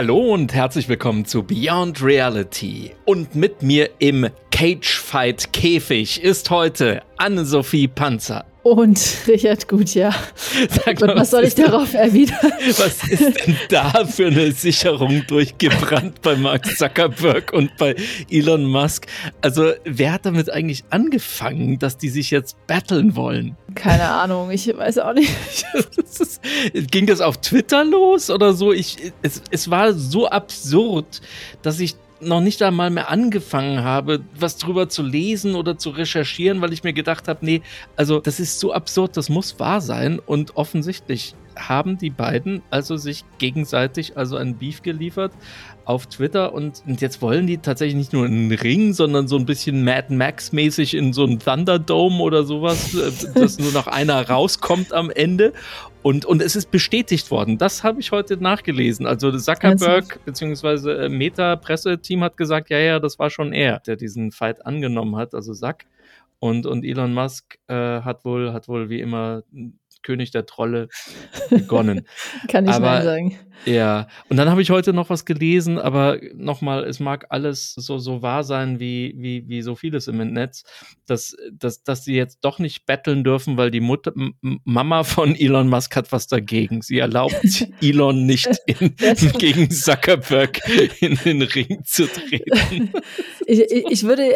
Hallo und herzlich willkommen zu Beyond Reality. Und mit mir im Cagefight Käfig ist heute Anne-Sophie Panzer. Und Richard Gutjahr. Sag mal, und was soll ich darauf erwidern? Was ist denn da für eine Sicherung durchgebrannt bei Mark Zuckerberg und bei Elon Musk? Also, wer hat damit eigentlich angefangen, dass die sich jetzt battlen wollen? Keine Ahnung, ich weiß auch nicht. ist, ging das auf Twitter los oder so? Ich, es, es war so absurd, dass ich noch nicht einmal mehr angefangen habe, was drüber zu lesen oder zu recherchieren, weil ich mir gedacht habe, nee, also das ist so absurd, das muss wahr sein. Und offensichtlich haben die beiden also sich gegenseitig also einen Beef geliefert auf Twitter. Und, und jetzt wollen die tatsächlich nicht nur einen Ring, sondern so ein bisschen Mad Max mäßig in so einen Thunderdome oder sowas, äh, dass nur noch einer rauskommt am Ende und, und es ist bestätigt worden. Das habe ich heute nachgelesen. Also Zuckerberg bzw. Äh, Meta-Presseteam hat gesagt, ja, ja, das war schon er, der diesen Fight angenommen hat, also Zack. Und, und Elon Musk äh, hat wohl, hat wohl wie immer König der Trolle begonnen. Kann ich mal sagen. Ja, und dann habe ich heute noch was gelesen, aber nochmal, es mag alles so, so wahr sein wie, wie, wie so vieles im Netz, dass, dass, dass sie jetzt doch nicht betteln dürfen, weil die Mutter, Mama von Elon Musk hat was dagegen. Sie erlaubt Elon nicht in, gegen Zuckerberg in den Ring zu treten. Ich, ich, ich, würde,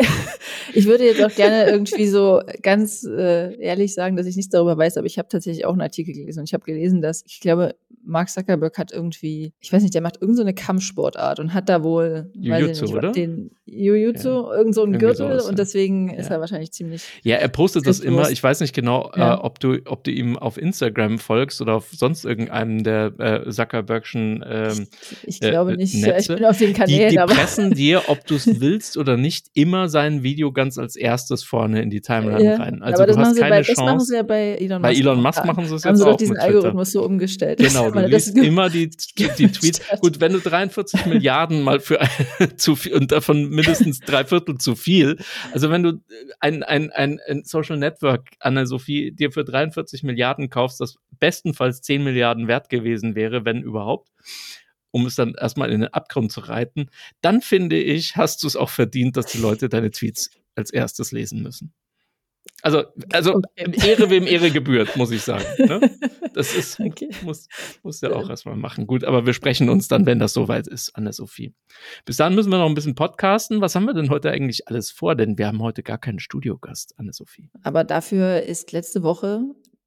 ich würde jetzt auch gerne irgendwie so ganz äh, ehrlich sagen, dass ich nichts darüber weiß, aber ich habe tatsächlich auch einen Artikel gelesen und ich habe gelesen, dass ich glaube, Mark Zuckerberg hat irgendwie irgendwie, ich weiß nicht, der macht irgendeine so Kampfsportart und hat da wohl, Jiu-Jitsu, nicht, oder? Den Jiu-Jitsu, ja. irgend so einen Gürtel sowas, und deswegen ja. ist er wahrscheinlich ziemlich. Ja, er postet das immer. Ich weiß nicht genau, ja. äh, ob du, ob du ihm auf Instagram folgst oder auf sonst irgendeinem der äh, Zuckerbergschen. Ähm, ich, ich glaube äh, nicht. Netze. Ich bin auf den Kanälen. Die, die pressen dir, ob du es willst oder nicht, immer sein Video ganz als erstes vorne in die Timeline rein. Also aber das, du hast keine bei, Chance. das machen sie ja bei Elon Musk. Bei Elon Musk machen sie es jetzt haben sie auch doch diesen Algorithmus so umgestellt. Genau, du liest immer die, die Tweets. Gut, wenn du 43 Milliarden mal für zu viel und davon mindestens drei Viertel zu viel. Also wenn du ein, ein, ein, ein Social Network, Anna-Sophie, dir für 43 Milliarden kaufst, das bestenfalls 10 Milliarden wert gewesen wäre, wenn überhaupt, um es dann erstmal in den Abgrund zu reiten, dann finde ich, hast du es auch verdient, dass die Leute deine Tweets als erstes lesen müssen. Also, also okay. Ehre wem Ehre gebührt, muss ich sagen. Ne? Das ist, okay. muss, muss ja auch erstmal machen. Gut, aber wir sprechen uns dann, wenn das soweit ist, Anne-Sophie. Bis dann müssen wir noch ein bisschen podcasten. Was haben wir denn heute eigentlich alles vor? Denn wir haben heute gar keinen Studiogast, Anne-Sophie. Aber dafür ist letzte Woche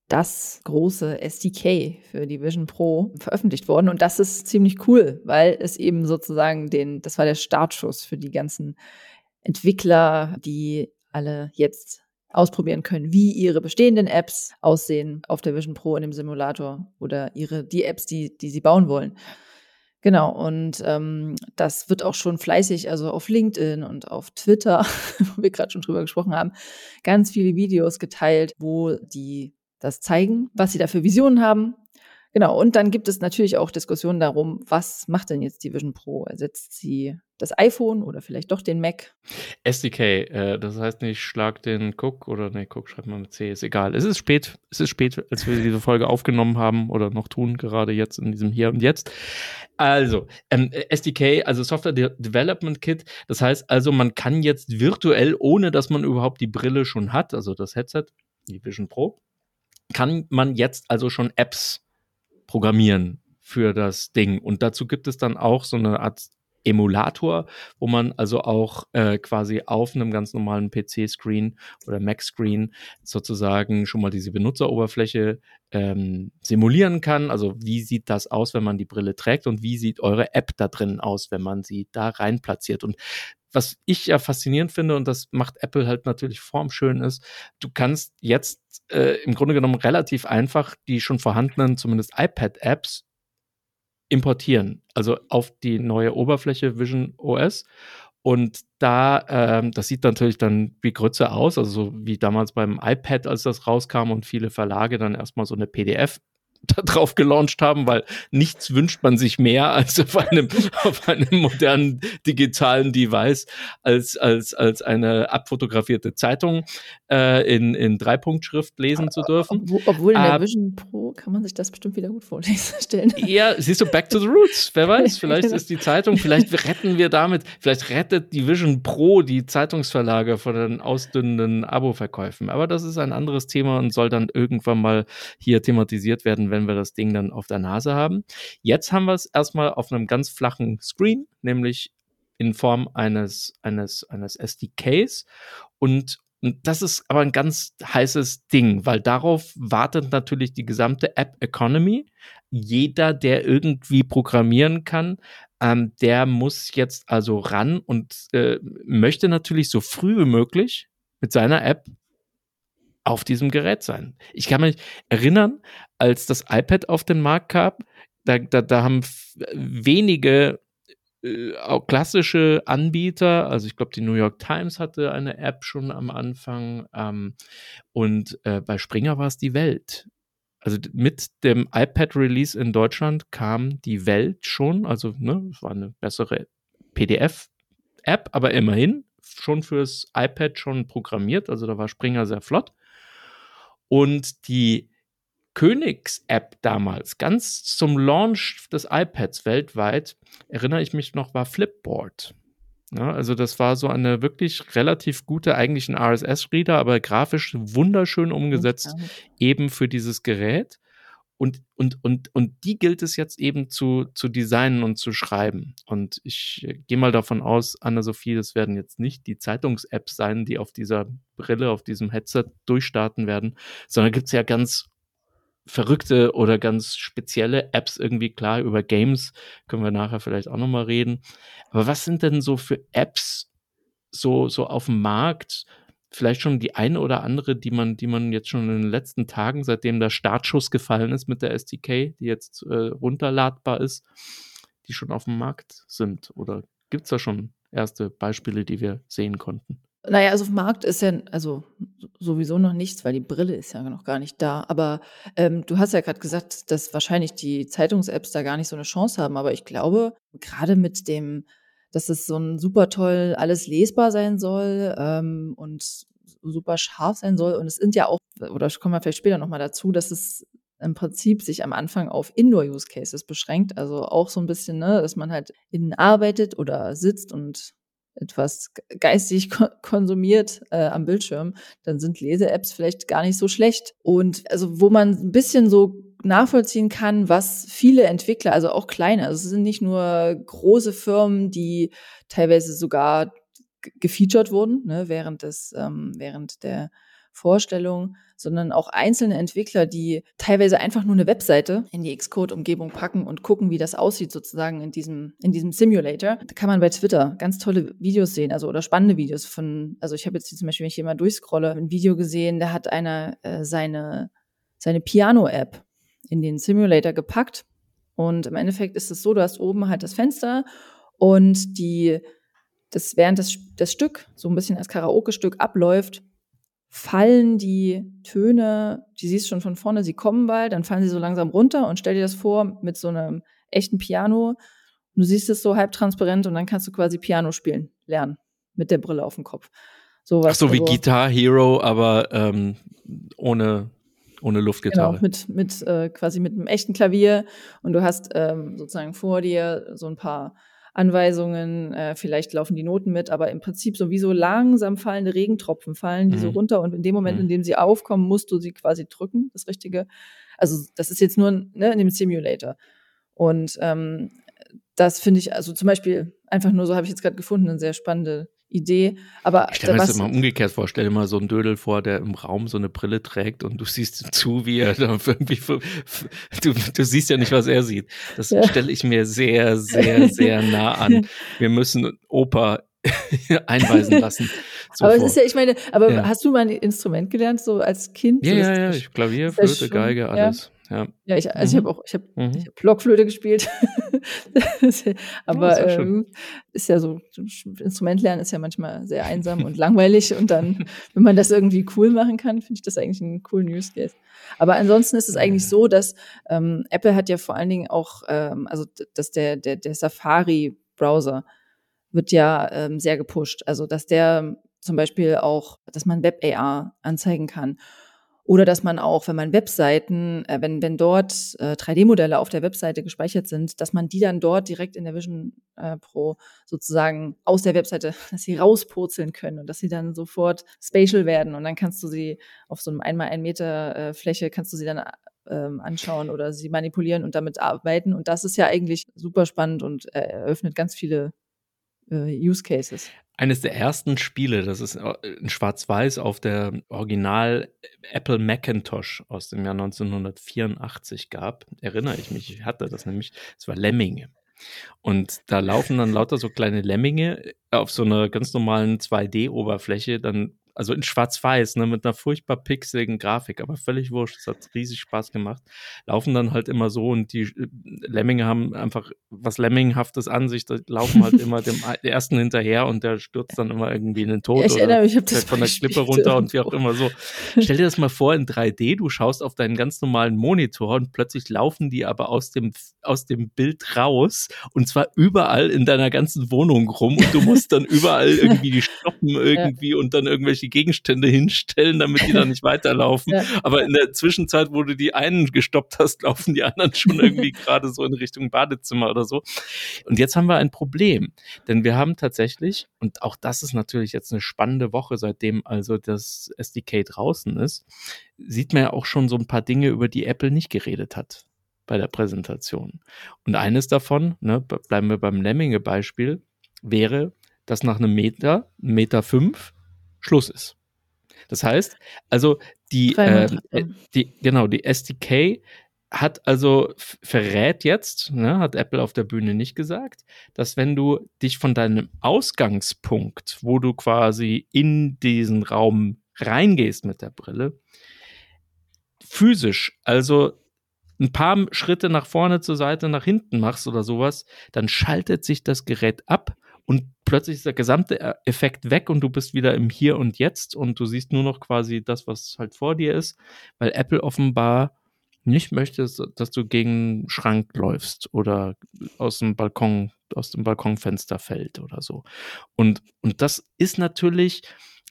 das große SDK für die Vision Pro veröffentlicht worden. Und das ist ziemlich cool, weil es eben sozusagen den, das war der Startschuss für die ganzen Entwickler, die alle jetzt ausprobieren können, wie ihre bestehenden Apps aussehen auf der Vision Pro in dem Simulator oder ihre die Apps, die, die sie bauen wollen. Genau, und ähm, das wird auch schon fleißig, also auf LinkedIn und auf Twitter, wo wir gerade schon drüber gesprochen haben, ganz viele Videos geteilt, wo die das zeigen, was sie da für Visionen haben, Genau, und dann gibt es natürlich auch Diskussionen darum, was macht denn jetzt die Vision Pro? Ersetzt sie das iPhone oder vielleicht doch den Mac? SDK, äh, das heißt nicht schlag den Cook oder ne, Cook schreibt man mit C, ist egal. Es ist spät, es ist spät, als wir diese Folge aufgenommen haben oder noch tun, gerade jetzt in diesem Hier und Jetzt. Also, ähm, SDK, also Software De Development Kit, das heißt also, man kann jetzt virtuell, ohne dass man überhaupt die Brille schon hat, also das Headset, die Vision Pro, kann man jetzt also schon Apps programmieren für das Ding. Und dazu gibt es dann auch so eine Art Emulator, wo man also auch äh, quasi auf einem ganz normalen PC-Screen oder Mac-Screen sozusagen schon mal diese Benutzeroberfläche ähm, simulieren kann. Also wie sieht das aus, wenn man die Brille trägt und wie sieht eure App da drin aus, wenn man sie da rein platziert. Und was ich ja faszinierend finde, und das macht Apple halt natürlich formschön ist, du kannst jetzt äh, im Grunde genommen relativ einfach die schon vorhandenen, zumindest iPad-Apps importieren, also auf die neue Oberfläche Vision OS. Und da, ähm, das sieht natürlich dann wie Grütze aus, also so wie damals beim iPad, als das rauskam und viele Verlage dann erstmal so eine PDF darauf gelauncht haben, weil nichts wünscht man sich mehr als auf einem, auf einem modernen digitalen Device als, als, als eine abfotografierte Zeitung äh, in, in Dreipunktschrift lesen zu dürfen. Obwohl in der Vision Pro kann man sich das bestimmt wieder gut vorlesen stellen. Ja, siehst du, back to the roots. Wer weiß, vielleicht ist die Zeitung, vielleicht retten wir damit, vielleicht rettet die Vision Pro die Zeitungsverlage vor den ausdünnenden Abo-Verkäufen. Aber das ist ein anderes Thema und soll dann irgendwann mal hier thematisiert werden, wenn wir das Ding dann auf der Nase haben. Jetzt haben wir es erstmal auf einem ganz flachen Screen, nämlich in Form eines, eines, eines SDKs und und das ist aber ein ganz heißes Ding, weil darauf wartet natürlich die gesamte App Economy. Jeder, der irgendwie programmieren kann, ähm, der muss jetzt also ran und äh, möchte natürlich so früh wie möglich mit seiner App auf diesem Gerät sein. Ich kann mich erinnern, als das iPad auf den Markt kam, da, da, da haben wenige äh, auch klassische Anbieter, also ich glaube, die New York Times hatte eine App schon am Anfang ähm, und äh, bei Springer war es die Welt. Also mit dem iPad-Release in Deutschland kam die Welt schon, also ne, es war eine bessere PDF-App, aber immerhin schon fürs iPad schon programmiert, also da war Springer sehr flott. Und die Königs-App damals, ganz zum Launch des iPads weltweit, erinnere ich mich noch, war Flipboard. Ja, also das war so eine wirklich relativ gute, eigentlich ein RSS-Reader, aber grafisch wunderschön umgesetzt, eben für dieses Gerät. Und, und, und, und die gilt es jetzt eben zu, zu designen und zu schreiben. Und ich äh, gehe mal davon aus, Anna-Sophie, das werden jetzt nicht die Zeitungs-Apps sein, die auf dieser Brille, auf diesem Headset durchstarten werden, sondern gibt es ja ganz verrückte oder ganz spezielle Apps irgendwie klar über Games können wir nachher vielleicht auch noch mal reden. Aber was sind denn so für Apps so so auf dem Markt? Vielleicht schon die eine oder andere, die man, die man jetzt schon in den letzten Tagen, seitdem der Startschuss gefallen ist mit der SDK, die jetzt äh, runterladbar ist, die schon auf dem Markt sind? Oder gibt es da schon erste Beispiele, die wir sehen konnten? Naja, also auf dem Markt ist ja also sowieso noch nichts, weil die Brille ist ja noch gar nicht da. Aber ähm, du hast ja gerade gesagt, dass wahrscheinlich die Zeitungs-Apps da gar nicht so eine Chance haben. Aber ich glaube, gerade mit dem, dass es so ein super toll alles lesbar sein soll ähm, und super scharf sein soll. Und es sind ja auch, oder kommen wir vielleicht später nochmal dazu, dass es im Prinzip sich am Anfang auf Indoor-Use-Cases beschränkt. Also auch so ein bisschen, ne, dass man halt innen arbeitet oder sitzt und etwas geistig konsumiert äh, am Bildschirm, dann sind Lese-Apps vielleicht gar nicht so schlecht. Und also wo man ein bisschen so nachvollziehen kann, was viele Entwickler, also auch kleine, also es sind nicht nur große Firmen, die teilweise sogar gefeatured wurden, ne, während des, ähm, während der Vorstellung, sondern auch einzelne Entwickler, die teilweise einfach nur eine Webseite in die Xcode-Umgebung packen und gucken, wie das aussieht sozusagen in diesem, in diesem Simulator. Da kann man bei Twitter ganz tolle Videos sehen, also oder spannende Videos von, also ich habe jetzt hier zum Beispiel, wenn ich hier mal durchscrolle, ein Video gesehen, da hat einer äh, seine, seine Piano-App in den Simulator gepackt. Und im Endeffekt ist es so, du hast oben halt das Fenster und die, das während das, das Stück so ein bisschen als Karaoke-Stück abläuft, fallen die Töne, die siehst schon von vorne, sie kommen bald, dann fallen sie so langsam runter und stell dir das vor mit so einem echten Piano. Du siehst es so halb transparent und dann kannst du quasi Piano spielen lernen mit der Brille auf dem Kopf. So was, Ach so wie also, Guitar Hero, aber ähm, ohne ohne Luftgitarre. Genau, mit, mit äh, quasi mit einem echten Klavier und du hast ähm, sozusagen vor dir so ein paar Anweisungen, äh, vielleicht laufen die Noten mit, aber im Prinzip sowieso langsam fallende Regentropfen fallen die mhm. so runter und in dem Moment, mhm. in dem sie aufkommen, musst du sie quasi drücken, das Richtige. Also das ist jetzt nur ne, in dem Simulator. Und ähm, das finde ich, also zum Beispiel, einfach nur so habe ich jetzt gerade gefunden, eine sehr spannende Idee. Aber ich stelle mir das immer umgekehrt vor. Stell dir mal so einen Dödel vor, der im Raum so eine Brille trägt und du siehst zu, wie er da irgendwie. Du, du siehst ja nicht, was er sieht. Das ja. stelle ich mir sehr, sehr, sehr nah an. Wir müssen Opa einweisen lassen. aber es ist ja, ich meine, aber ja. hast du mal ein Instrument gelernt, so als Kind? Ja, so, ja, ja, ich, Klavier, Flöte, Geige, alles. Ja, ja ich, also mhm. ich habe auch, ich habe mhm. hab Blockflöte gespielt. Aber oh, ähm, ist ja so, Instrument lernen ist ja manchmal sehr einsam und langweilig. Und dann, wenn man das irgendwie cool machen kann, finde ich das eigentlich einen coolen Use Case. Aber ansonsten ist es eigentlich so, dass ähm, Apple hat ja vor allen Dingen auch, ähm, also dass der, der, der Safari-Browser wird ja ähm, sehr gepusht. Also dass der zum Beispiel auch, dass man Web-AR anzeigen kann. Oder dass man auch, wenn man Webseiten, äh, wenn, wenn dort äh, 3D-Modelle auf der Webseite gespeichert sind, dass man die dann dort direkt in der Vision äh, Pro sozusagen aus der Webseite, dass sie rauspurzeln können und dass sie dann sofort spatial werden und dann kannst du sie auf so einem einmal ein Meter äh, Fläche kannst du sie dann ähm, anschauen oder sie manipulieren und damit arbeiten. Und das ist ja eigentlich super spannend und äh, eröffnet ganz viele äh, Use Cases. Eines der ersten Spiele, das ist äh, in Schwarz-Weiß auf der Original Apple Macintosh aus dem Jahr 1984 gab, erinnere ich mich, ich hatte das nämlich, es war Lemminge. Und da laufen dann lauter so kleine Lemminge auf so einer ganz normalen 2D-Oberfläche dann also in Schwarz-Weiß, ne, mit einer furchtbar pixeligen Grafik, aber völlig wurscht. Es hat riesig Spaß gemacht. Laufen dann halt immer so und die äh, Lemminge haben einfach was Lemminghaftes an sich. Da laufen halt immer dem ersten hinterher und der stürzt dann immer irgendwie in den Tod. Ja, ich erinnere mich, ich das von der Klippe runter und wie auch immer so. Stell dir das mal vor in 3D, du schaust auf deinen ganz normalen Monitor und plötzlich laufen die aber aus dem, aus dem Bild raus und zwar überall in deiner ganzen Wohnung rum und du musst dann überall irgendwie die stoppen irgendwie ja. und dann irgendwelche die Gegenstände hinstellen, damit die da nicht weiterlaufen. Ja. Aber in der Zwischenzeit, wo du die einen gestoppt hast, laufen die anderen schon irgendwie gerade so in Richtung Badezimmer oder so. Und jetzt haben wir ein Problem, denn wir haben tatsächlich, und auch das ist natürlich jetzt eine spannende Woche, seitdem also das SDK draußen ist, sieht man ja auch schon so ein paar Dinge, über die Apple nicht geredet hat bei der Präsentation. Und eines davon, ne, bleiben wir beim Lemminge-Beispiel, wäre, dass nach einem Meter, Meter fünf, Schluss ist. Das heißt, also die, äh, die genau, die SDK hat also verrät jetzt, ne, hat Apple auf der Bühne nicht gesagt, dass wenn du dich von deinem Ausgangspunkt, wo du quasi in diesen Raum reingehst mit der Brille, physisch, also ein paar Schritte nach vorne, zur Seite, nach hinten machst oder sowas, dann schaltet sich das Gerät ab und plötzlich ist der gesamte äh, Effekt weg und du bist wieder im Hier und Jetzt und du siehst nur noch quasi das, was halt vor dir ist, weil Apple offenbar nicht möchte, dass du gegen einen Schrank läufst oder aus dem Balkon, aus dem Balkonfenster fällt oder so. Und, und das ist natürlich,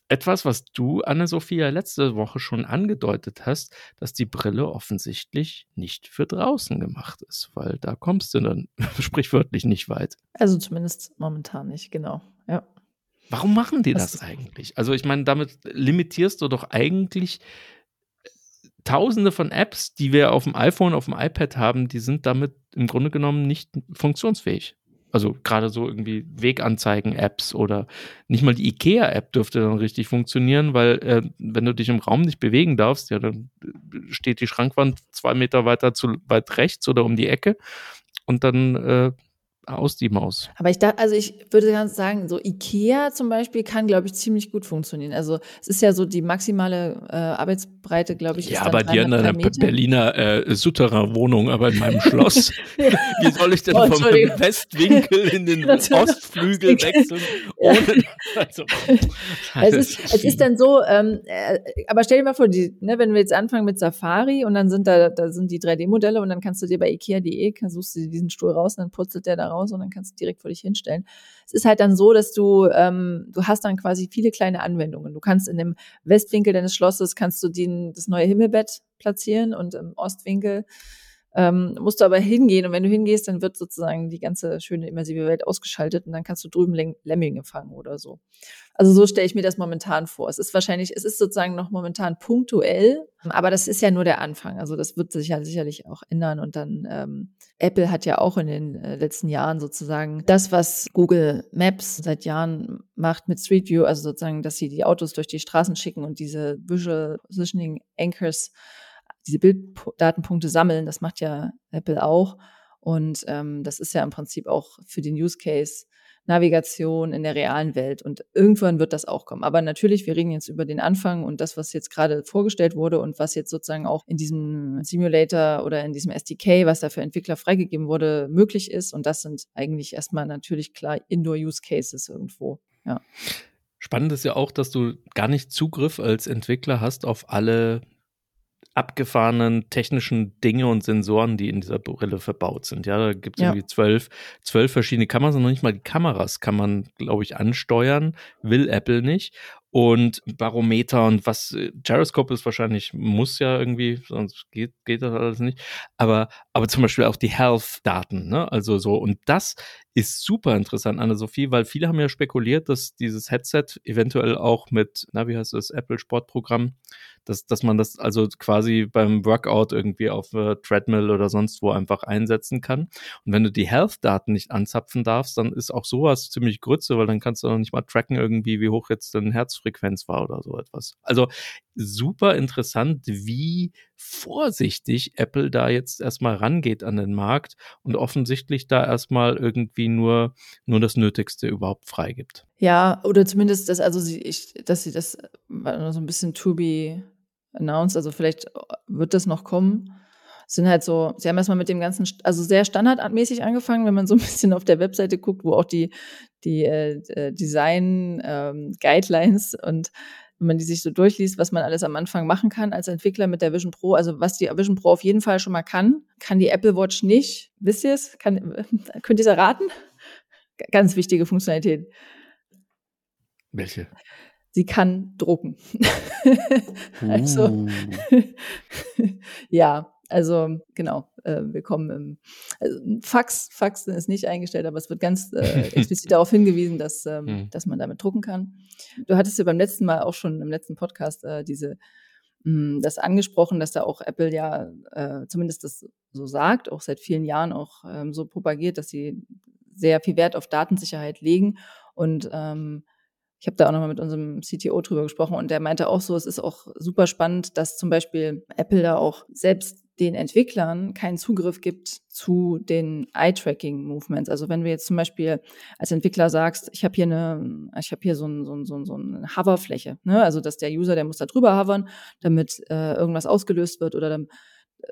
etwas, was du, Anne-Sophia, letzte Woche schon angedeutet hast, dass die Brille offensichtlich nicht für draußen gemacht ist, weil da kommst du dann sprichwörtlich nicht weit. Also zumindest momentan nicht, genau, ja. Warum machen die das, das eigentlich? Also ich meine, damit limitierst du doch eigentlich äh, Tausende von Apps, die wir auf dem iPhone, auf dem iPad haben, die sind damit im Grunde genommen nicht funktionsfähig. Also gerade so irgendwie Weganzeigen-Apps oder nicht mal die IKEA-App dürfte dann richtig funktionieren, weil äh, wenn du dich im Raum nicht bewegen darfst, ja, dann steht die Schrankwand zwei Meter weiter zu weit rechts oder um die Ecke und dann äh, aus die Maus. Aber ich dachte, also ich würde ganz sagen, so Ikea zum Beispiel kann, glaube ich, ziemlich gut funktionieren. Also es ist ja so die maximale äh, Arbeitsbreite, glaube ich. Ja, aber dir in einer Berliner äh, Souterrain-Wohnung, aber in meinem Schloss. Wie soll ich denn oh, vom Westwinkel in den Ostflügel wechseln? Ohne, also, es, ist, es ist dann so, ähm, äh, aber stell dir mal vor, die, ne, wenn wir jetzt anfangen mit Safari und dann sind da, da sind die 3D-Modelle und dann kannst du dir bei Ikea.de, suchst du diesen Stuhl raus und dann purzelt der da raus raus und dann kannst du direkt vor dich hinstellen. Es ist halt dann so, dass du, ähm, du hast dann quasi viele kleine Anwendungen. Du kannst in dem Westwinkel deines Schlosses kannst du den, das neue Himmelbett platzieren und im Ostwinkel ähm, musst du aber hingehen und wenn du hingehst, dann wird sozusagen die ganze schöne immersive Welt ausgeschaltet und dann kannst du drüben Lemminge fangen oder so. Also so stelle ich mir das momentan vor. Es ist wahrscheinlich, es ist sozusagen noch momentan punktuell, aber das ist ja nur der Anfang. Also das wird sich ja sicherlich auch ändern und dann ähm, Apple hat ja auch in den äh, letzten Jahren sozusagen das, was Google Maps seit Jahren macht mit Street View, also sozusagen, dass sie die Autos durch die Straßen schicken und diese Visual Positioning Anchors diese Bilddatenpunkte sammeln. Das macht ja Apple auch. Und ähm, das ist ja im Prinzip auch für den Use Case Navigation in der realen Welt. Und irgendwann wird das auch kommen. Aber natürlich, wir reden jetzt über den Anfang und das, was jetzt gerade vorgestellt wurde und was jetzt sozusagen auch in diesem Simulator oder in diesem SDK, was da für Entwickler freigegeben wurde, möglich ist. Und das sind eigentlich erstmal natürlich klar Indoor-Use-Cases irgendwo. Ja. Spannend ist ja auch, dass du gar nicht Zugriff als Entwickler hast auf alle abgefahrenen technischen Dinge und Sensoren, die in dieser Brille verbaut sind. Ja, da gibt es ja. irgendwie zwölf, zwölf verschiedene Kameras und noch nicht mal die Kameras kann man, glaube ich, ansteuern, will Apple nicht und Barometer und was äh, Gyroscope ist wahrscheinlich muss ja irgendwie sonst geht geht das alles nicht aber aber zum Beispiel auch die Health Daten ne also so und das ist super interessant Anne Sophie weil viele haben ja spekuliert dass dieses Headset eventuell auch mit na wie heißt das Apple Sportprogramm dass dass man das also quasi beim Workout irgendwie auf äh, Treadmill oder sonst wo einfach einsetzen kann und wenn du die Health Daten nicht anzapfen darfst dann ist auch sowas ziemlich Grütze weil dann kannst du noch nicht mal tracken irgendwie wie hoch jetzt dein Herz Frequenz war oder so etwas. Also super interessant, wie vorsichtig Apple da jetzt erstmal rangeht an den Markt und offensichtlich da erstmal irgendwie nur, nur das Nötigste überhaupt freigibt. Ja, oder zumindest das, also sie, ich, dass sie das so ein bisschen to be announced, also vielleicht wird das noch kommen sind halt so, sie haben erstmal mit dem ganzen, also sehr standardmäßig angefangen, wenn man so ein bisschen auf der Webseite guckt, wo auch die, die äh, äh, Design ähm, und wenn man die sich so durchliest, was man alles am Anfang machen kann als Entwickler mit der Vision Pro, also was die Vision Pro auf jeden Fall schon mal kann, kann die Apple Watch nicht. Wisst ihr es? Kann, könnt ihr es erraten? Ganz wichtige Funktionalität. Welche? Sie kann drucken. also, uh. ja, also genau, äh, willkommen im also, Fax. Fax ist nicht eingestellt, aber es wird ganz äh, explizit darauf hingewiesen, dass, ähm, mhm. dass man damit drucken kann. Du hattest ja beim letzten Mal auch schon im letzten Podcast äh, diese mh, hm, das angesprochen, dass da auch Apple ja äh, zumindest das so sagt, auch seit vielen Jahren auch ähm, so propagiert, dass sie sehr viel Wert auf Datensicherheit legen und ähm, ich habe da auch nochmal mit unserem CTO drüber gesprochen und der meinte auch so, es ist auch super spannend, dass zum Beispiel Apple da auch selbst den Entwicklern keinen Zugriff gibt zu den Eye-Tracking-Movements. Also wenn du jetzt zum Beispiel als Entwickler sagst, ich habe hier eine, ich habe hier so, ein, so, ein, so, ein, so eine Hoverfläche, ne? also dass der User, der muss da drüber hovern, damit äh, irgendwas ausgelöst wird oder dann,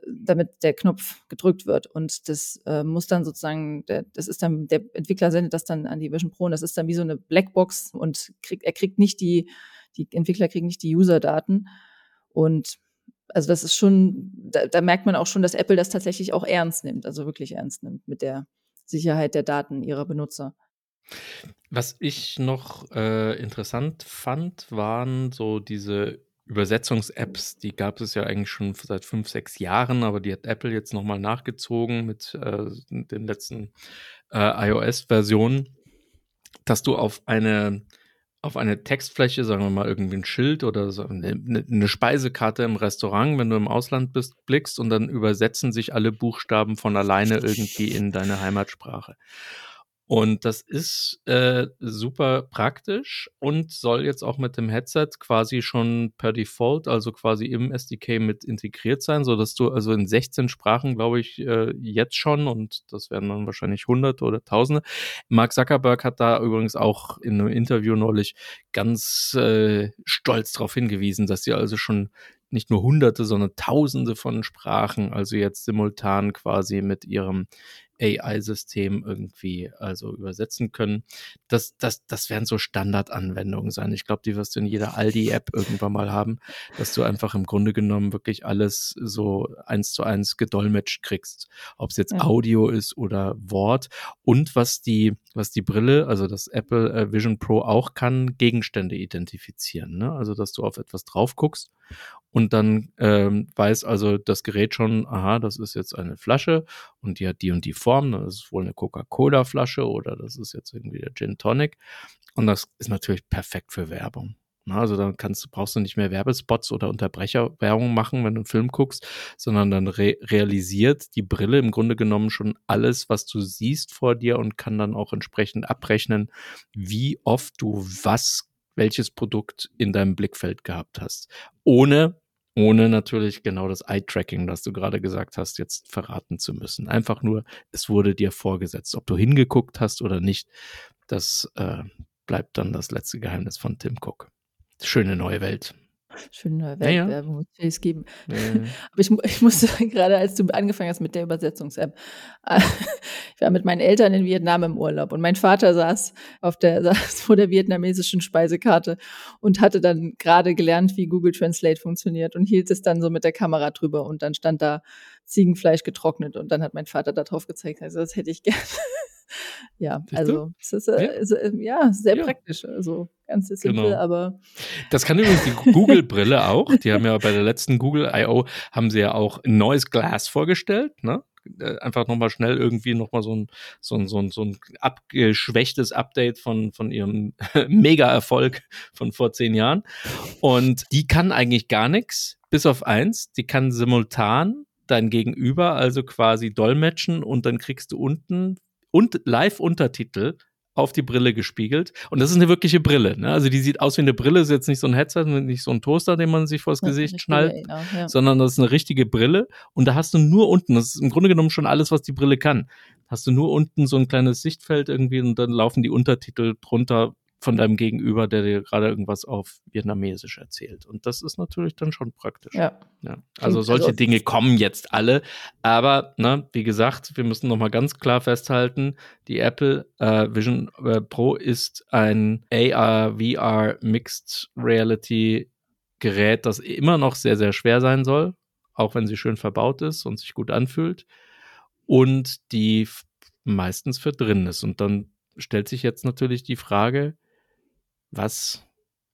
damit der Knopf gedrückt wird. Und das äh, muss dann sozusagen, der, das ist dann, der Entwickler sendet das dann an die Vision Pro und das ist dann wie so eine Blackbox und kriegt, er kriegt nicht die, die Entwickler kriegen nicht die User-Daten. Und also das ist schon, da, da merkt man auch schon, dass Apple das tatsächlich auch ernst nimmt, also wirklich ernst nimmt mit der Sicherheit der Daten ihrer Benutzer. Was ich noch äh, interessant fand, waren so diese Übersetzungs-Apps, die gab es ja eigentlich schon seit fünf, sechs Jahren, aber die hat Apple jetzt nochmal nachgezogen mit äh, den letzten äh, iOS-Versionen, dass du auf eine auf eine Textfläche, sagen wir mal irgendwie ein Schild oder so eine, eine, Speisekarte im Restaurant, wenn du im Ausland bist, blickst und dann übersetzen sich alle Buchstaben von alleine irgendwie in deine Heimatsprache. Und das ist äh, super praktisch und soll jetzt auch mit dem Headset quasi schon per Default, also quasi im SDK mit integriert sein, so dass du also in 16 Sprachen, glaube ich, äh, jetzt schon und das werden dann wahrscheinlich Hunderte oder Tausende. Mark Zuckerberg hat da übrigens auch in einem Interview neulich ganz äh, stolz darauf hingewiesen, dass sie also schon nicht nur Hunderte, sondern Tausende von Sprachen, also jetzt simultan quasi mit ihrem AI-System irgendwie also übersetzen können. Das, das, das werden so Standardanwendungen sein. Ich glaube, die wirst du in jeder Aldi-App irgendwann mal haben, dass du einfach im Grunde genommen wirklich alles so eins zu eins gedolmetscht kriegst. Ob es jetzt ja. Audio ist oder Wort. Und was die, was die Brille, also das Apple äh, Vision Pro auch kann, Gegenstände identifizieren. Ne? Also, dass du auf etwas drauf guckst und dann ähm, weiß also das Gerät schon, aha, das ist jetzt eine Flasche und die hat die und die Form, das ist wohl eine Coca-Cola-Flasche oder das ist jetzt irgendwie der Gin Tonic und das ist natürlich perfekt für Werbung. Also dann kannst, brauchst du nicht mehr Werbespots oder Unterbrecherwerbung machen, wenn du einen Film guckst, sondern dann re realisiert die Brille im Grunde genommen schon alles, was du siehst vor dir und kann dann auch entsprechend abrechnen, wie oft du was welches Produkt in deinem Blickfeld gehabt hast. Ohne ohne natürlich genau das Eye-Tracking, das du gerade gesagt hast, jetzt verraten zu müssen. Einfach nur, es wurde dir vorgesetzt. Ob du hingeguckt hast oder nicht, das äh, bleibt dann das letzte Geheimnis von Tim Cook. Schöne neue Welt. Schöne Ja, ja. Weltwerbung muss es geben. Ja, ja. Aber ich, ich musste gerade, als du angefangen hast mit der Übersetzungs-App, äh, ich war mit meinen Eltern in Vietnam im Urlaub und mein Vater saß auf der saß vor der vietnamesischen Speisekarte und hatte dann gerade gelernt, wie Google Translate funktioniert und hielt es dann so mit der Kamera drüber und dann stand da Ziegenfleisch getrocknet und dann hat mein Vater da drauf gezeigt, also das hätte ich gerne. ja, Siehst also es ist äh, Ja. ist, äh, ja sehr Ja. praktisch, also ganz simpel, Genau. aber Das kann übrigens die Google-Brille auch. Die haben ja bei der letzten Google I.O. haben sie ja auch ein neues Glas vorgestellt, ne? Äh, Einfach nochmal schnell irgendwie nochmal so ein, so ein, so ein, so ein abgeschwächtes Update von, von ihrem Mega-Erfolg von vor zehn Jahren. Und die kann eigentlich gar nichts, bis auf eins. Die kann simultan dein Gegenüber also quasi dolmetschen und dann kriegst du unten und Live-Untertitel auf die Brille gespiegelt. Und das ist eine wirkliche Brille. Ne? Also die sieht aus wie eine Brille, ist jetzt nicht so ein Headset, nicht so ein Toaster, den man sich vors Ja, Gesicht schnallt, ja, ja. sondern das ist eine richtige Brille. Und da hast du nur unten, das ist im Grunde genommen schon alles, was die Brille kann. Hast du nur unten so ein kleines Sichtfeld irgendwie und dann laufen die Untertitel drunter von deinem Gegenüber, der dir gerade irgendwas auf Vietnamesisch erzählt. Und das ist natürlich dann schon praktisch. ja. Ja, also also solche es Dinge kommen jetzt alle, aber ne, wie gesagt, wir müssen noch mal ganz klar festhalten, die Apple äh, Vision äh, Pro ist ein AR VR Mixed Reality Gerät, das immer noch sehr sehr schwer sein soll, auch wenn sie schön verbaut ist und sich gut anfühlt und die meistens für drin ist und dann stellt sich jetzt natürlich die Frage, was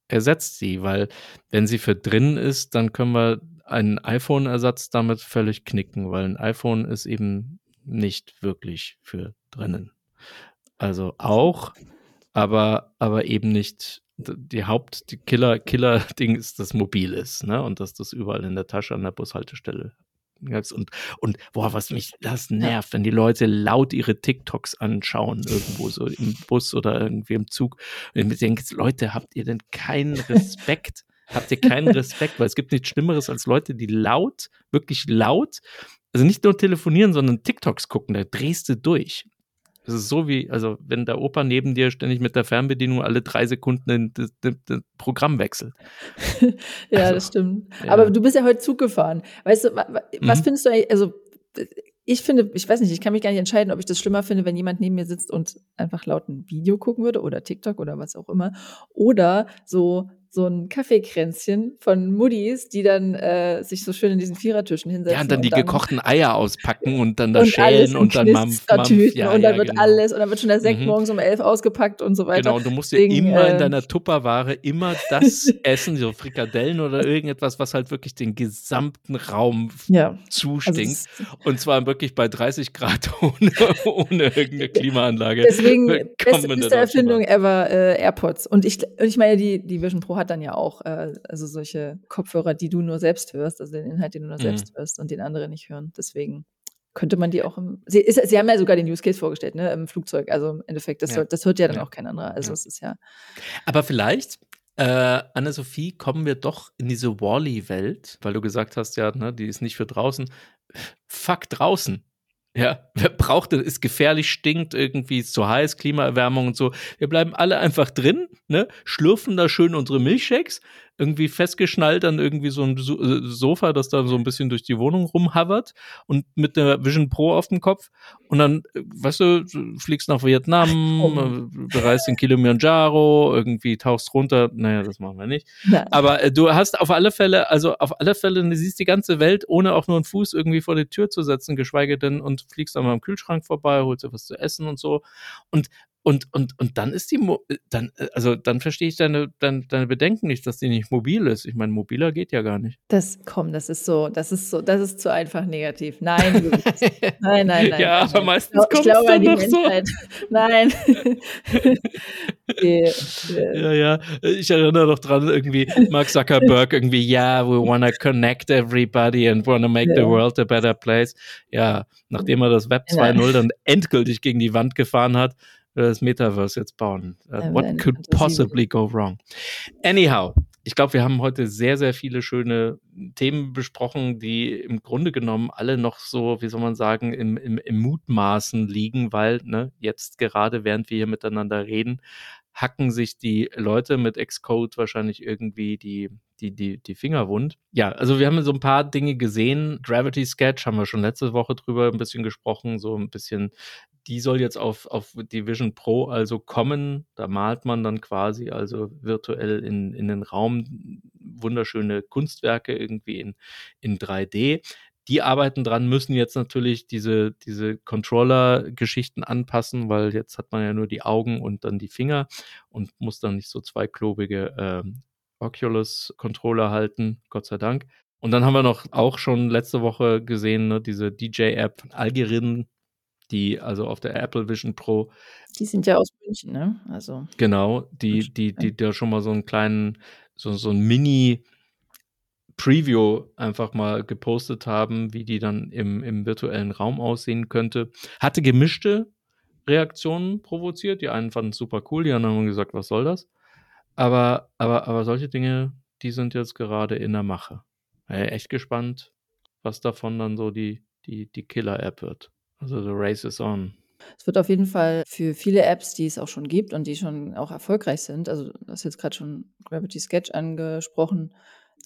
ersetzt sie, weil wenn sie für drin ist, dann können wir einen iPhone-Ersatz damit völlig knicken, weil ein iPhone ist eben nicht wirklich für drinnen. Also auch, aber, aber eben nicht die Haupt, die Killer, Killer-Ding ist, dass mobil ist, ne? Und dass das überall in der Tasche an der Bushaltestelle. Und, und boah, was mich das nervt, wenn die Leute laut ihre TikToks anschauen, irgendwo so im Bus oder irgendwie im Zug. Und ich mir denke, Leute, habt ihr denn keinen Respekt? habt ihr keinen Respekt? Weil es gibt nichts Schlimmeres als Leute, die laut, wirklich laut, also nicht nur telefonieren, sondern TikToks gucken, da drehst du durch. Das ist so wie, also wenn der Opa neben dir ständig mit der Fernbedienung alle drei Sekunden das, das, das Programm wechselt. ja, Also, das stimmt. ja. Aber du bist ja heute Zug gefahren. Weißt du, wa, wa, was Mhm. findest du eigentlich, also ich finde, ich weiß nicht, ich kann mich gar nicht entscheiden, ob ich das schlimmer finde, wenn jemand neben mir sitzt und einfach laut ein Video gucken würde oder TikTok oder was auch immer. Oder so, so ein Kaffeekränzchen von Muddis, die dann äh, sich so schön in diesen Vierertischen hinsetzen. Ja, und dann die gekochten Eier auspacken und dann da und schälen und dann Mampf, Mampf. Ja, und dann ja, wird genau. alles und dann wird schon der Sekt Mhm. morgens um elf ausgepackt und so weiter. Genau, und du musst dir Deswegen, immer in äh, deiner Tupperware immer das essen, so Frikadellen oder irgendetwas, was halt wirklich den gesamten Raum Ja, also zustinkt. es- und zwar wirklich bei 30 Grad ohne, ohne irgendeine Klimaanlage. Deswegen beste, beste Erfindung ever äh, AirPods. Und ich, und ich meine, die, die Vision Pro hat dann ja auch äh, also solche Kopfhörer, die du nur selbst hörst, also den Inhalt, den du nur Mhm. selbst hörst und den andere nicht hören. Deswegen könnte man die auch im. Sie, ist, sie haben ja sogar den Use Case vorgestellt, ne, im Flugzeug. Also im Endeffekt, das, Ja. hört, das hört ja dann Ja. auch kein anderer. Also Ja. es ist ja. Aber vielleicht, äh, Anne-Sophie, kommen wir doch in diese Wally-Welt, weil du gesagt hast, ja, ne, die ist nicht für draußen. Fuck draußen. Ja, wer braucht das? Ist gefährlich, stinkt irgendwie, ist zu heiß, Klimaerwärmung und so. Wir bleiben alle einfach drin, ne, schlürfen da schön unsere Milchshakes, irgendwie festgeschnallt an irgendwie so ein äh, Sofa, das da so ein bisschen durch die Wohnung rumhavert und mit der Vision Pro auf dem Kopf. Und dann, äh, weißt du, fliegst nach Vietnam, äh, bereist den Kilimanjaro, irgendwie tauchst runter. Naja, das machen wir nicht. Nein. Aber äh, du hast auf alle Fälle, also auf alle Fälle, du siehst die ganze Welt, ohne auch nur einen Fuß irgendwie vor die Tür zu setzen, geschweige denn, und fliegst dann mal am Kühlschrank vorbei, holst dir was zu essen und so. Und und, und, und dann ist die, Mo äh, dann, äh, also dann verstehe ich deine, deine, deine Bedenken nicht, dass die nicht mobil ist. Ich meine, mobiler geht ja gar nicht. Das, komm, das ist so, das ist so, das ist zu einfach negativ. Nein, nein, nein, nein. Ja, aber meistens kommt's glaube dann doch so. Nein. Ja, ja. Ich erinnere noch dran, irgendwie Mark Zuckerberg irgendwie, ja, we wanna connect everybody and wanna make the Ja. world a better place. Ja, nachdem er das Web Ja. 2.0 dann endgültig gegen die Wand gefahren hat, das Metaverse jetzt bauen. Uh, what could possibly go wrong? Anyhow, ich glaube, wir haben heute sehr, sehr viele schöne Themen besprochen, die im Grunde genommen alle noch so, wie soll man sagen, im, im, im Mutmaßen liegen, weil ne, jetzt gerade, während wir hier miteinander reden, hacken sich die Leute mit Xcode wahrscheinlich irgendwie die, die, die, die Finger wund. Ja, also wir haben so ein paar Dinge gesehen. Gravity Sketch haben wir schon letzte Woche drüber ein bisschen gesprochen, so ein bisschen die soll jetzt auf, auf die Vision Pro also kommen. Da malt man dann quasi also virtuell in, in den Raum wunderschöne Kunstwerke irgendwie in, in 3D. Die arbeiten dran, müssen jetzt natürlich diese, diese Controller-Geschichten anpassen, weil jetzt hat man ja nur die Augen und dann die Finger und muss dann nicht so zweiklobige äh, Oculus-Controller halten, Gott sei Dank. Und dann haben wir noch auch schon letzte Woche gesehen, ne, diese DJ-App Algerin, die also auf der Apple Vision Pro. Die sind ja aus München, ne? Also. Genau, die, die, die, die schon mal so einen kleinen, so, so ein Mini- Preview einfach mal gepostet haben, wie die dann im, im virtuellen Raum aussehen könnte. Hatte gemischte Reaktionen provoziert. Die einen fanden es super cool, die anderen haben gesagt, was soll das? Aber, aber, aber solche Dinge, die sind jetzt gerade in der Mache. Ja, echt gespannt, was davon dann so die, die, die Killer-App wird. Also the race is on. Es wird auf jeden Fall für viele Apps, die es auch schon gibt und die schon auch erfolgreich sind, also du hast jetzt gerade schon Gravity Sketch angesprochen,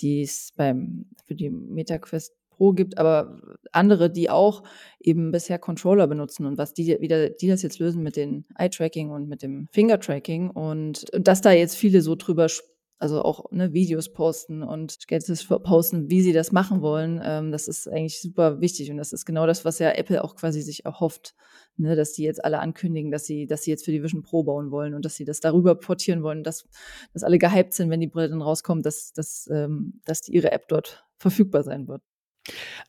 die es beim, für die MetaQuest Pro gibt, aber andere, die auch eben bisher Controller benutzen und was die wieder, die das jetzt lösen mit dem Eye-Tracking und mit dem Finger-Tracking und, und dass da jetzt viele so drüber also auch ne, Videos posten und Sketches posten, wie sie das machen wollen. Ähm, das ist eigentlich super wichtig und das ist genau das, was ja Apple auch quasi sich erhofft, ne, dass die jetzt alle ankündigen, dass sie, dass sie jetzt für die Vision Pro bauen wollen und dass sie das darüber portieren wollen, dass, dass alle gehypt sind, wenn die Brille dann rauskommt, dass, dass, ähm, dass die, ihre App dort verfügbar sein wird.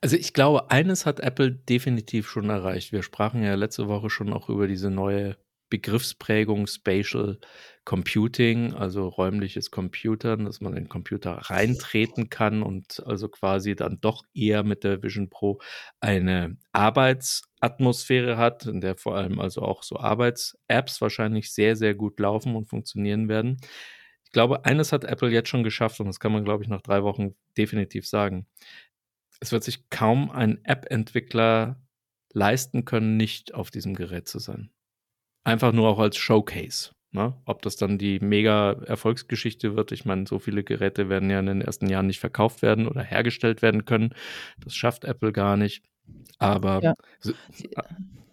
Also ich glaube, eines hat Apple definitiv schon erreicht. Wir sprachen ja letzte Woche schon auch über diese neue Begriffsprägung Spatial Computing, also räumliches Computern, dass man in den Computer reintreten kann und also quasi dann doch eher mit der Vision Pro eine Arbeitsatmosphäre hat, in der vor allem also auch so Arbeits-Apps wahrscheinlich sehr, sehr gut laufen und funktionieren werden. Ich glaube, eines hat Apple jetzt schon geschafft und das kann man, glaube ich, nach drei Wochen definitiv sagen. Es wird sich kaum ein App-Entwickler leisten können, nicht auf diesem Gerät zu sein. Einfach nur auch als Showcase. Ne? Ob das dann die mega Erfolgsgeschichte wird, ich meine, so viele Geräte werden ja in den ersten Jahren nicht verkauft werden oder hergestellt werden können. Das schafft Apple gar nicht. Aber, ja.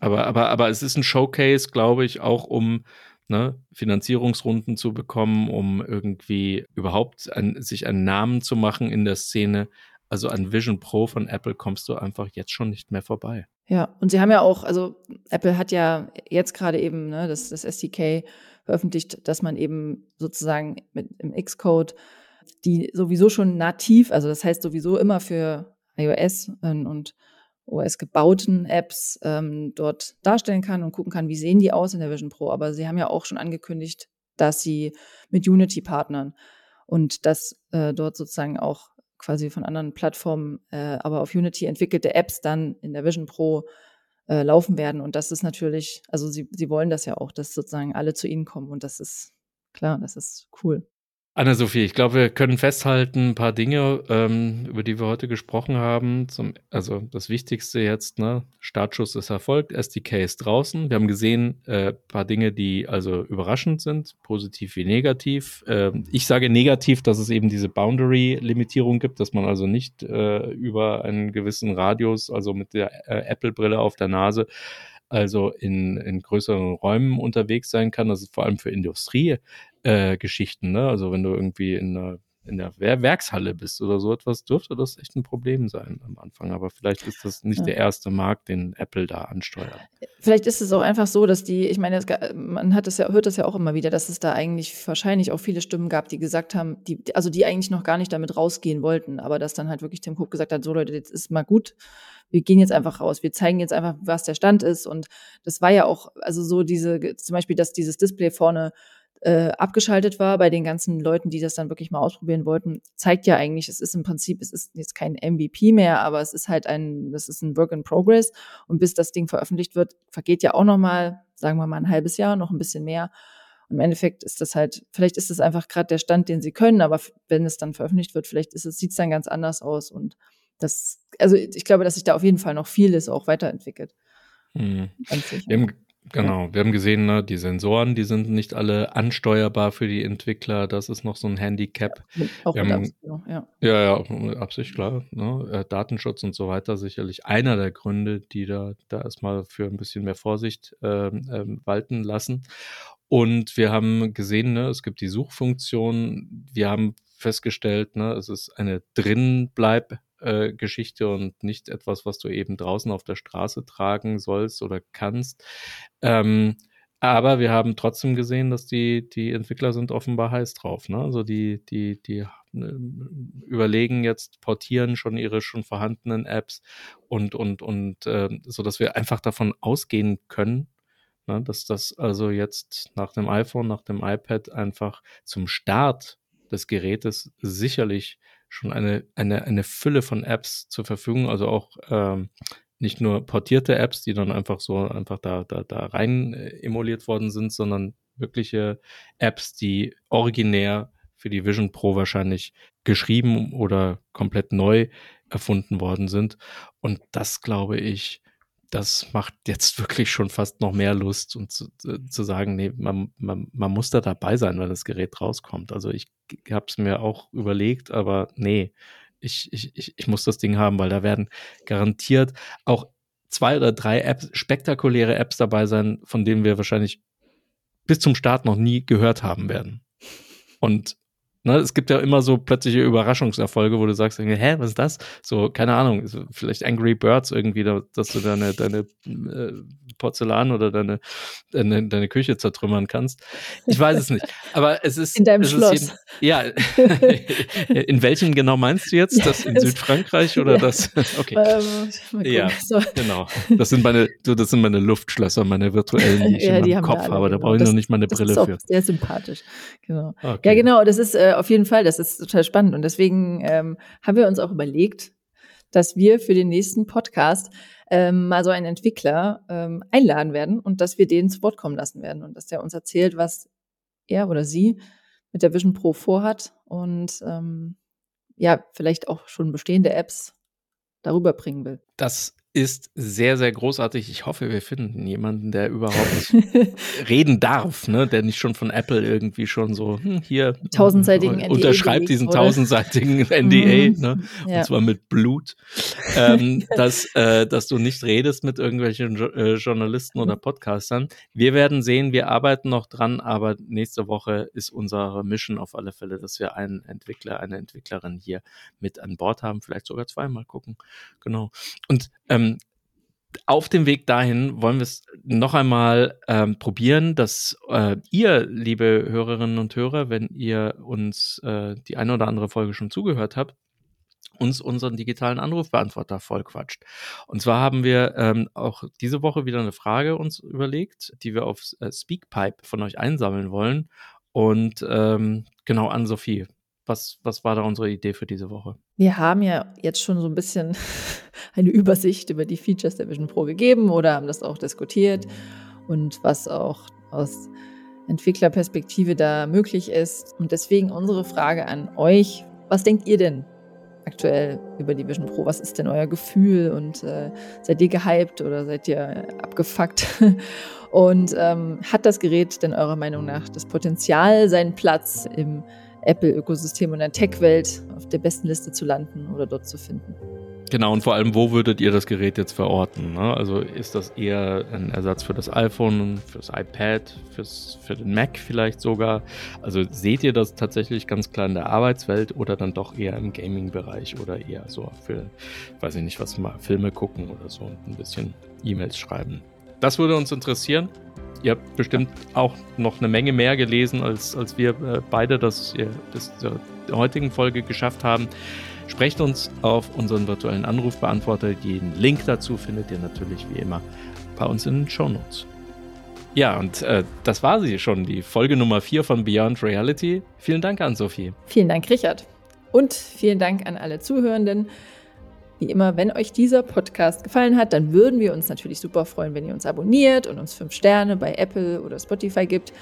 aber, aber, aber es ist ein Showcase, glaube ich, auch um ne, Finanzierungsrunden zu bekommen, um irgendwie überhaupt ein, sich einen Namen zu machen in der Szene. Also an Vision Pro von Apple kommst du einfach jetzt schon nicht mehr vorbei. Ja, und sie haben ja auch, also Apple hat ja jetzt gerade eben ne, das, das SDK veröffentlicht, dass man eben sozusagen mit im Xcode die sowieso schon nativ, also das heißt sowieso immer für iOS und OS gebauten Apps ähm, dort darstellen kann und gucken kann, wie sehen die aus in der Vision Pro. Aber sie haben ja auch schon angekündigt, dass sie mit Unity partnern und dass äh, dort sozusagen auch quasi von anderen Plattformen, äh, aber auf Unity entwickelte Apps dann in der Vision Pro äh, laufen werden. Und das ist natürlich, also sie, sie wollen das ja auch, dass sozusagen alle zu ihnen kommen. Und das ist klar, das ist cool. Anna-Sophie, ich glaube, wir können festhalten, ein paar Dinge, ähm, über die wir heute gesprochen haben. Zum, also das Wichtigste jetzt, ne? Startschuss ist erfolgt, SDK ist draußen. Wir haben gesehen, äh, paar Dinge, die also überraschend sind, positiv wie negativ. Äh, ich sage negativ, dass es eben diese Boundary-Limitierung gibt, dass man also nicht äh, über einen gewissen Radius, also mit der äh, Apple-Brille auf der Nase, also in, in größeren Räumen unterwegs sein kann. Das ist vor allem für Industrie äh, Geschichten, ne? Also wenn du irgendwie in einer in der Werkshalle bist oder so etwas, dürfte das echt ein Problem sein am Anfang. Aber vielleicht ist das nicht ja. der erste Markt, den Apple da ansteuert. Vielleicht ist es auch einfach so, dass die, ich meine, man hat es ja, hört das ja auch immer wieder, dass es da eigentlich wahrscheinlich auch viele Stimmen gab, die gesagt haben, die, also die eigentlich noch gar nicht damit rausgehen wollten, aber dass dann halt wirklich Tim Cook gesagt hat, so Leute, jetzt ist mal gut, wir gehen jetzt einfach raus, wir zeigen jetzt einfach, was der Stand ist. Und das war ja auch, also so diese, zum Beispiel, dass dieses Display vorne äh, abgeschaltet war bei den ganzen Leuten, die das dann wirklich mal ausprobieren wollten, zeigt ja eigentlich, es ist im Prinzip, es ist jetzt kein MVP mehr, aber es ist halt ein, das ist ein Work in Progress. Und bis das Ding veröffentlicht wird, vergeht ja auch noch mal, sagen wir mal, ein halbes Jahr, noch ein bisschen mehr. im Endeffekt ist das halt, vielleicht ist es einfach gerade der Stand, den sie können, aber wenn es dann veröffentlicht wird, vielleicht ist es, sieht es dann ganz anders aus. Und das, also ich glaube, dass sich da auf jeden Fall noch vieles auch weiterentwickelt. Mhm. Wir haben Genau, wir haben gesehen, ne, die Sensoren, die sind nicht alle ansteuerbar für die Entwickler. Das ist noch so ein Handicap. Ja, auch wir mit haben, Absicht, ja. Ja, ja, mit Absicht, klar. Ne? Äh, Datenschutz und so weiter sicherlich einer der Gründe, die da, da erstmal für ein bisschen mehr Vorsicht ähm, ähm, walten lassen. Und wir haben gesehen, ne, es gibt die Suchfunktion. Wir haben festgestellt, ne, es ist eine Drinbleib- äh, Geschichte und nicht etwas, was du eben draußen auf der Straße tragen sollst oder kannst. Ähm, aber wir haben trotzdem gesehen, dass die, die Entwickler sind offenbar heiß drauf. Ne? Also die, die, die ähm, überlegen jetzt, portieren schon ihre schon vorhandenen Apps und, und, und äh, so dass wir einfach davon ausgehen können, ne, dass das also jetzt nach dem iPhone, nach dem iPad einfach zum Start des Gerätes sicherlich schon eine, eine, eine Fülle von Apps zur Verfügung, also auch ähm, nicht nur portierte Apps, die dann einfach so einfach da, da, da rein äh, emuliert worden sind, sondern wirkliche Apps, die originär für die Vision Pro wahrscheinlich geschrieben oder komplett neu erfunden worden sind. Und das glaube ich, das macht jetzt wirklich schon fast noch mehr Lust und zu, zu sagen, nee, man, man, man muss da dabei sein, wenn das Gerät rauskommt. Also ich habe es mir auch überlegt, aber nee, ich, ich, ich, ich muss das Ding haben, weil da werden garantiert auch zwei oder drei Apps, spektakuläre Apps dabei sein, von denen wir wahrscheinlich bis zum Start noch nie gehört haben werden. Und Ne, es gibt ja immer so plötzliche Überraschungserfolge, wo du sagst, hä, was ist das? So, keine Ahnung, vielleicht Angry Birds irgendwie, dass du deine, deine äh, Porzellan oder deine, deine, deine Küche zertrümmern kannst. Ich weiß es nicht. Aber es ist. In deinem Schloss. Jeden, ja. in welchem genau meinst du jetzt? Das in Südfrankreich oder ja. das? Okay. Ähm, ja, so. genau. Das sind meine, das sind meine Luftschlösser, meine virtuellen, die ich ja, in meinem Kopf habe. Da genau. brauche ich noch nicht mal eine Brille das für. Sehr sympathisch. Genau. Okay. Ja, genau. Das ist äh, auf jeden Fall, das ist total spannend. Und deswegen ähm, haben wir uns auch überlegt, dass wir für den nächsten Podcast ähm, mal so einen Entwickler ähm, einladen werden und dass wir den zu Wort kommen lassen werden und dass der uns erzählt, was er oder sie mit der Vision Pro vorhat und ähm, ja, vielleicht auch schon bestehende Apps darüber bringen will. Das ist sehr, sehr großartig. Ich hoffe, wir finden jemanden, der überhaupt reden darf, ne? der nicht schon von Apple irgendwie schon so hm, hier tausendseitigen NDA unterschreibt diesen oder? tausendseitigen NDA, mhm. ne? Ja. und zwar mit Blut, ähm, dass, äh, dass du nicht redest mit irgendwelchen jo äh, Journalisten oder Podcastern. Wir werden sehen, wir arbeiten noch dran, aber nächste Woche ist unsere Mission auf alle Fälle, dass wir einen Entwickler, eine Entwicklerin hier mit an Bord haben, vielleicht sogar zweimal gucken. Genau. Und ähm, auf dem Weg dahin wollen wir es noch einmal ähm, probieren, dass äh, ihr, liebe Hörerinnen und Hörer, wenn ihr uns äh, die eine oder andere Folge schon zugehört habt, uns unseren digitalen Anrufbeantworter vollquatscht. Und zwar haben wir ähm, auch diese Woche wieder eine Frage uns überlegt, die wir auf äh, Speakpipe von euch einsammeln wollen. Und ähm, genau an Sophie, was, was war da unsere Idee für diese Woche? Wir haben ja jetzt schon so ein bisschen eine Übersicht über die Features der Vision Pro gegeben oder haben das auch diskutiert und was auch aus Entwicklerperspektive da möglich ist. Und deswegen unsere Frage an euch, was denkt ihr denn aktuell über die Vision Pro? Was ist denn euer Gefühl und äh, seid ihr gehypt oder seid ihr abgefuckt? und ähm, hat das Gerät denn eurer Meinung nach das Potenzial, seinen Platz im Apple-Ökosystem und der Tech-Welt auf der besten Liste zu landen oder dort zu finden. Genau, und vor allem, wo würdet ihr das Gerät jetzt verorten? Ne? Also ist das eher ein Ersatz für das iPhone, fürs iPad, fürs, für den Mac vielleicht sogar? Also seht ihr das tatsächlich ganz klar in der Arbeitswelt oder dann doch eher im Gaming-Bereich oder eher so für, weiß ich nicht, was mal Filme gucken oder so und ein bisschen E-Mails schreiben? Das würde uns interessieren ihr habt bestimmt auch noch eine Menge mehr gelesen, als, als wir äh, beide das, das der heutigen Folge geschafft haben. Sprecht uns auf unseren virtuellen Anrufbeantworter. Den Link dazu findet ihr natürlich wie immer bei uns in den Show Notes. Ja, und äh, das war sie schon, die Folge Nummer 4 von Beyond Reality. Vielen Dank an Sophie. Vielen Dank, Richard. Und vielen Dank an alle Zuhörenden. Wie immer, wenn euch dieser Podcast gefallen hat, dann würden wir uns natürlich super freuen, wenn ihr uns abonniert und uns fünf Sterne bei Apple oder Spotify gibt.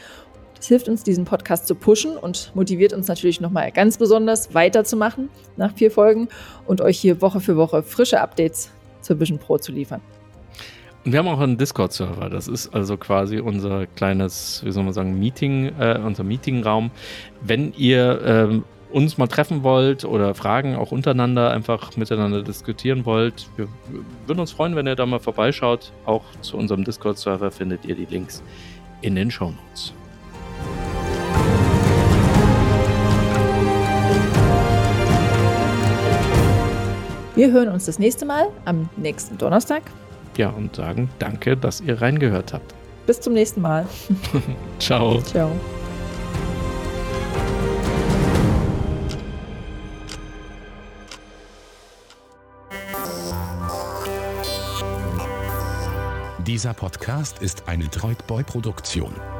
Es hilft uns, diesen Podcast zu pushen und motiviert uns natürlich nochmal ganz besonders weiterzumachen nach vier Folgen und euch hier Woche für Woche frische Updates zur Vision Pro zu liefern. Und wir haben auch einen Discord-Server. Das ist also quasi unser kleines, wie soll man sagen, Meeting, äh, unser Meetingraum. Wenn ihr ähm, uns mal treffen wollt oder Fragen auch untereinander einfach miteinander diskutieren wollt, wir würden uns freuen, wenn ihr da mal vorbeischaut. Auch zu unserem Discord-Server findet ihr die Links in den Show Notes. Wir hören uns das nächste Mal am nächsten Donnerstag ja, und sagen danke, dass ihr reingehört habt. Bis zum nächsten Mal. Ciao. Ciao. Dieser Podcast ist eine Droidboy-Produktion.